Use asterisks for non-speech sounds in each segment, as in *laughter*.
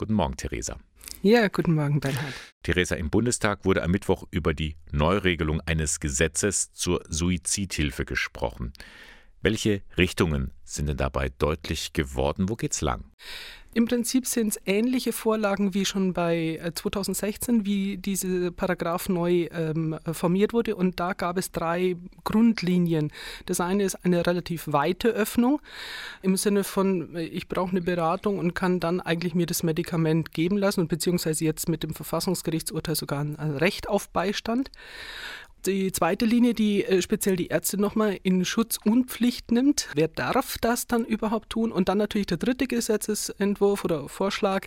Guten Morgen, Theresa. Ja, guten Morgen, Bernhard. Theresa, im Bundestag wurde am Mittwoch über die Neuregelung eines Gesetzes zur Suizidhilfe gesprochen. Welche Richtungen sind denn dabei deutlich geworden? Wo geht's lang? Im Prinzip sind es ähnliche Vorlagen wie schon bei 2016, äh, wie diese Paragraph neu ähm, formiert wurde. Und da gab es drei Grundlinien. Das eine ist eine relativ weite Öffnung im Sinne von, äh, ich brauche eine Beratung und kann dann eigentlich mir das Medikament geben lassen und beziehungsweise jetzt mit dem Verfassungsgerichtsurteil sogar ein Recht auf Beistand die zweite Linie, die äh, speziell die Ärzte nochmal in Schutz und Pflicht nimmt. Wer darf das dann überhaupt tun? Und dann natürlich der dritte Gesetzesentwurf oder Vorschlag,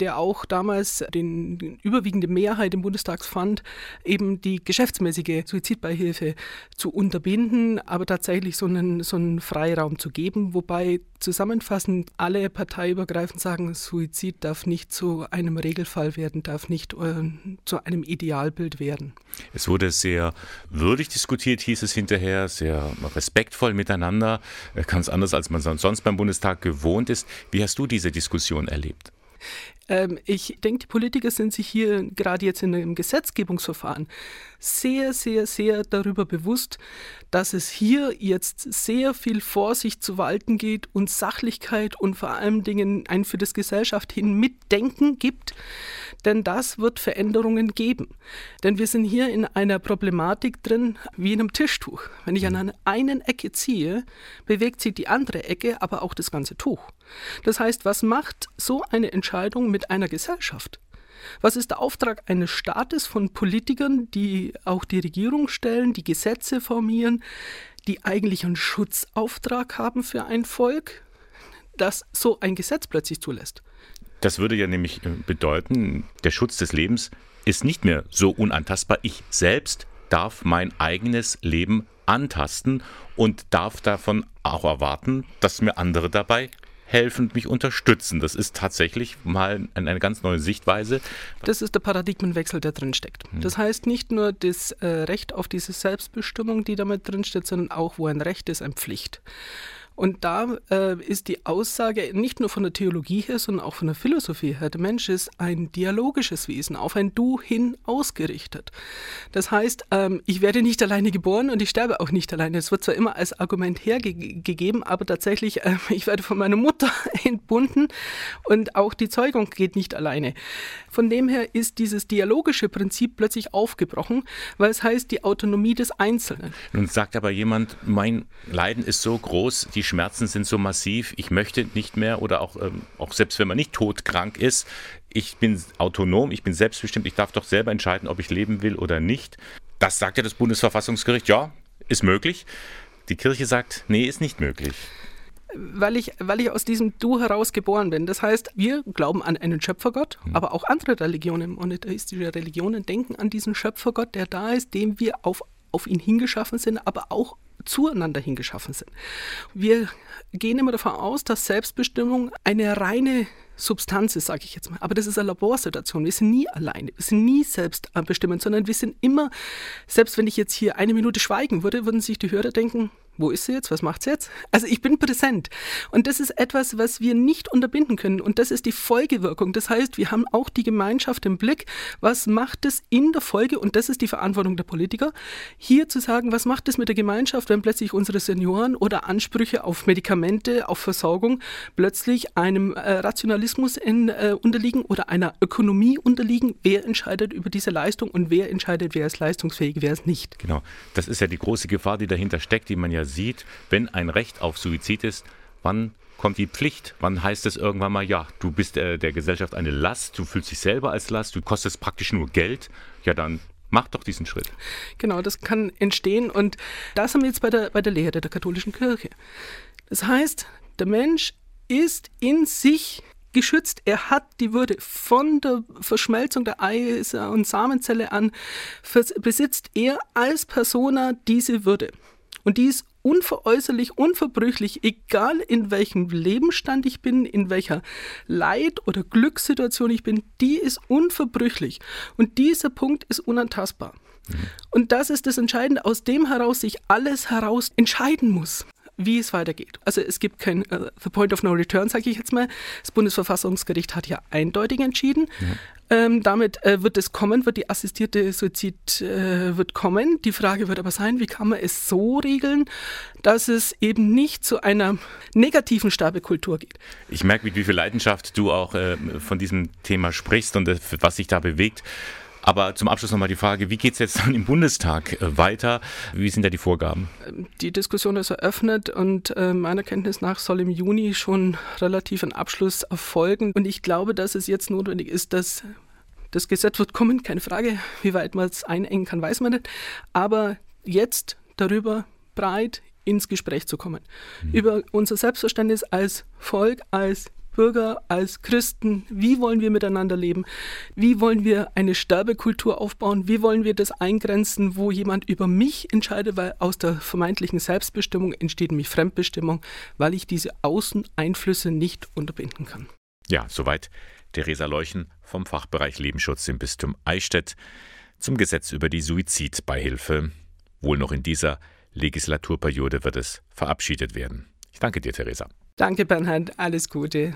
der auch damals den, überwiegende Mehrheit im Bundestag fand, eben die geschäftsmäßige Suizidbeihilfe zu unterbinden, aber tatsächlich so einen, so einen Freiraum zu geben, wobei zusammenfassend alle parteiübergreifend sagen, Suizid darf nicht zu einem Regelfall werden, darf nicht äh, zu einem Idealbild werden. Es wurde sehr würdig diskutiert, hieß es hinterher, sehr respektvoll miteinander, äh, ganz anders, als man sonst beim Bundestag gewohnt ist. Wie hast du diese Diskussion erlebt? Ähm, ich denke, die Politiker sind sich hier gerade jetzt in einem Gesetzgebungsverfahren sehr, sehr, sehr darüber bewusst, dass es hier jetzt sehr viel Vorsicht zu walten geht und Sachlichkeit und vor allen Dingen ein für das Gesellschaft hin Mitdenken gibt. Denn das wird Veränderungen geben. Denn wir sind hier in einer Problematik drin wie in einem Tischtuch. Wenn ich an einer einen Ecke ziehe, bewegt sich die andere Ecke, aber auch das ganze Tuch. Das heißt, was macht so eine Entscheidung mit einer Gesellschaft? Was ist der Auftrag eines Staates von Politikern, die auch die Regierung stellen, die Gesetze formieren, die eigentlich einen Schutzauftrag haben für ein Volk, das so ein Gesetz plötzlich zulässt? Das würde ja nämlich äh, bedeuten, der Schutz des Lebens ist nicht mehr so unantastbar. Ich selbst darf mein eigenes Leben antasten und darf davon auch erwarten, dass mir andere dabei helfen, mich unterstützen. Das ist tatsächlich mal eine ganz neue Sichtweise. Das ist der Paradigmenwechsel, der drin steckt. Hm. Das heißt nicht nur das äh, Recht auf diese Selbstbestimmung, die damit drin steht, sondern auch, wo ein Recht ist, eine Pflicht. Und da äh, ist die Aussage nicht nur von der Theologie her, sondern auch von der Philosophie her, der Mensch ist ein dialogisches Wesen, auf ein Du hin ausgerichtet. Das heißt, ähm, ich werde nicht alleine geboren und ich sterbe auch nicht alleine. Es wird zwar immer als Argument hergegeben, aber tatsächlich, *laughs* äh, ich werde von meiner Mutter *laughs* entbunden und auch die Zeugung geht nicht alleine. Von dem her ist dieses dialogische Prinzip plötzlich aufgebrochen, weil es heißt die Autonomie des Einzelnen. Nun sagt aber jemand, mein Leiden ist so groß, die Schmerzen sind so massiv, ich möchte nicht mehr oder auch, ähm, auch selbst wenn man nicht todkrank ist, ich bin autonom, ich bin selbstbestimmt, ich darf doch selber entscheiden, ob ich leben will oder nicht. Das sagt ja das Bundesverfassungsgericht, ja, ist möglich. Die Kirche sagt, nee, ist nicht möglich weil ich, weil ich aus diesem Du heraus geboren bin. Das heißt, wir glauben an einen Schöpfergott, mhm. aber auch andere Religionen, monotheistische Religionen, denken an diesen Schöpfergott, der da ist, dem wir auf, auf ihn hingeschaffen sind, aber auch zueinander hingeschaffen sind. Wir gehen immer davon aus, dass Selbstbestimmung eine reine Substanz ist, sage ich jetzt mal. Aber das ist eine Laborsituation. Wir sind nie alleine. Wir sind nie selbstbestimmend, sondern wir sind immer, selbst wenn ich jetzt hier eine Minute schweigen würde, würden sich die Hörer denken, wo ist sie jetzt? Was macht sie jetzt? Also ich bin präsent. Und das ist etwas, was wir nicht unterbinden können. Und das ist die Folgewirkung. Das heißt, wir haben auch die Gemeinschaft im Blick. Was macht es in der Folge? Und das ist die Verantwortung der Politiker, hier zu sagen, was macht es mit der Gemeinschaft, wenn plötzlich unsere Senioren oder Ansprüche auf Medikamente, auf Versorgung plötzlich einem äh, Rationalismus in, äh, unterliegen oder einer Ökonomie unterliegen? Wer entscheidet über diese Leistung und wer entscheidet, wer ist leistungsfähig, wer ist nicht? Genau. Das ist ja die große Gefahr, die dahinter steckt, die man ja sieht, wenn ein Recht auf Suizid ist, wann kommt die Pflicht? Wann heißt es irgendwann mal, ja, du bist der, der Gesellschaft eine Last, du fühlst dich selber als Last, du kostest praktisch nur Geld, ja dann mach doch diesen Schritt. Genau, das kann entstehen und das haben wir jetzt bei der, bei der Lehre der katholischen Kirche. Das heißt, der Mensch ist in sich geschützt. Er hat die Würde von der Verschmelzung der Eis- und Samenzelle an, besitzt er als Persona diese Würde. Und die ist unveräußerlich, unverbrüchlich, egal in welchem Lebensstand ich bin, in welcher Leid- oder Glückssituation ich bin, die ist unverbrüchlich. Und dieser Punkt ist unantastbar. Mhm. Und das ist das Entscheidende, aus dem heraus sich alles heraus entscheiden muss. wie es weitergeht. Also es gibt kein uh, The Point of No Return, sage ich jetzt mal. Das Bundesverfassungsgericht hat ja eindeutig entschieden. Ja. Ähm, damit äh, wird es kommen, wird die assistierte Suizid äh, wird kommen. Die Frage wird aber sein, wie kann man es so regeln, dass es eben nicht zu einer negativen Sterbekultur geht. Ich merke, mit wie viel Leidenschaft du auch äh, von diesem Thema sprichst und äh, was sich da bewegt. Aber zum Abschluss nochmal die Frage, wie geht es jetzt dann im Bundestag äh, weiter? Wie sind da die Vorgaben? Die Diskussion ist eröffnet und äh, meiner Kenntnis nach soll im Juni schon relativ ein Abschluss erfolgen. Und ich glaube, dass es jetzt notwendig ist, dass das Gesetz wird kommen, keine Frage. Wie weit man es einengen kann, weiß man nicht. Aber jetzt darüber breit ins Gespräch zu kommen. Mhm. Über unser Selbstverständnis als Volk, als Bürger, als Christen, wie wollen wir miteinander leben? Wie wollen wir eine Sterbekultur aufbauen? Wie wollen wir das eingrenzen, wo jemand über mich entscheidet, weil aus der vermeintlichen Selbstbestimmung entsteht nämlich Fremdbestimmung, weil ich diese Außeneinflüsse nicht unterbinden kann. Ja, soweit Theresa Leuchen vom Fachbereich Lebensschutz im Bistum Eichstätt zum Gesetz über die Suizidbeihilfe. Wohl noch in dieser Legislaturperiode wird es verabschiedet werden. Ich danke dir, Theresa. Danke, Bernhard. Alles Gute.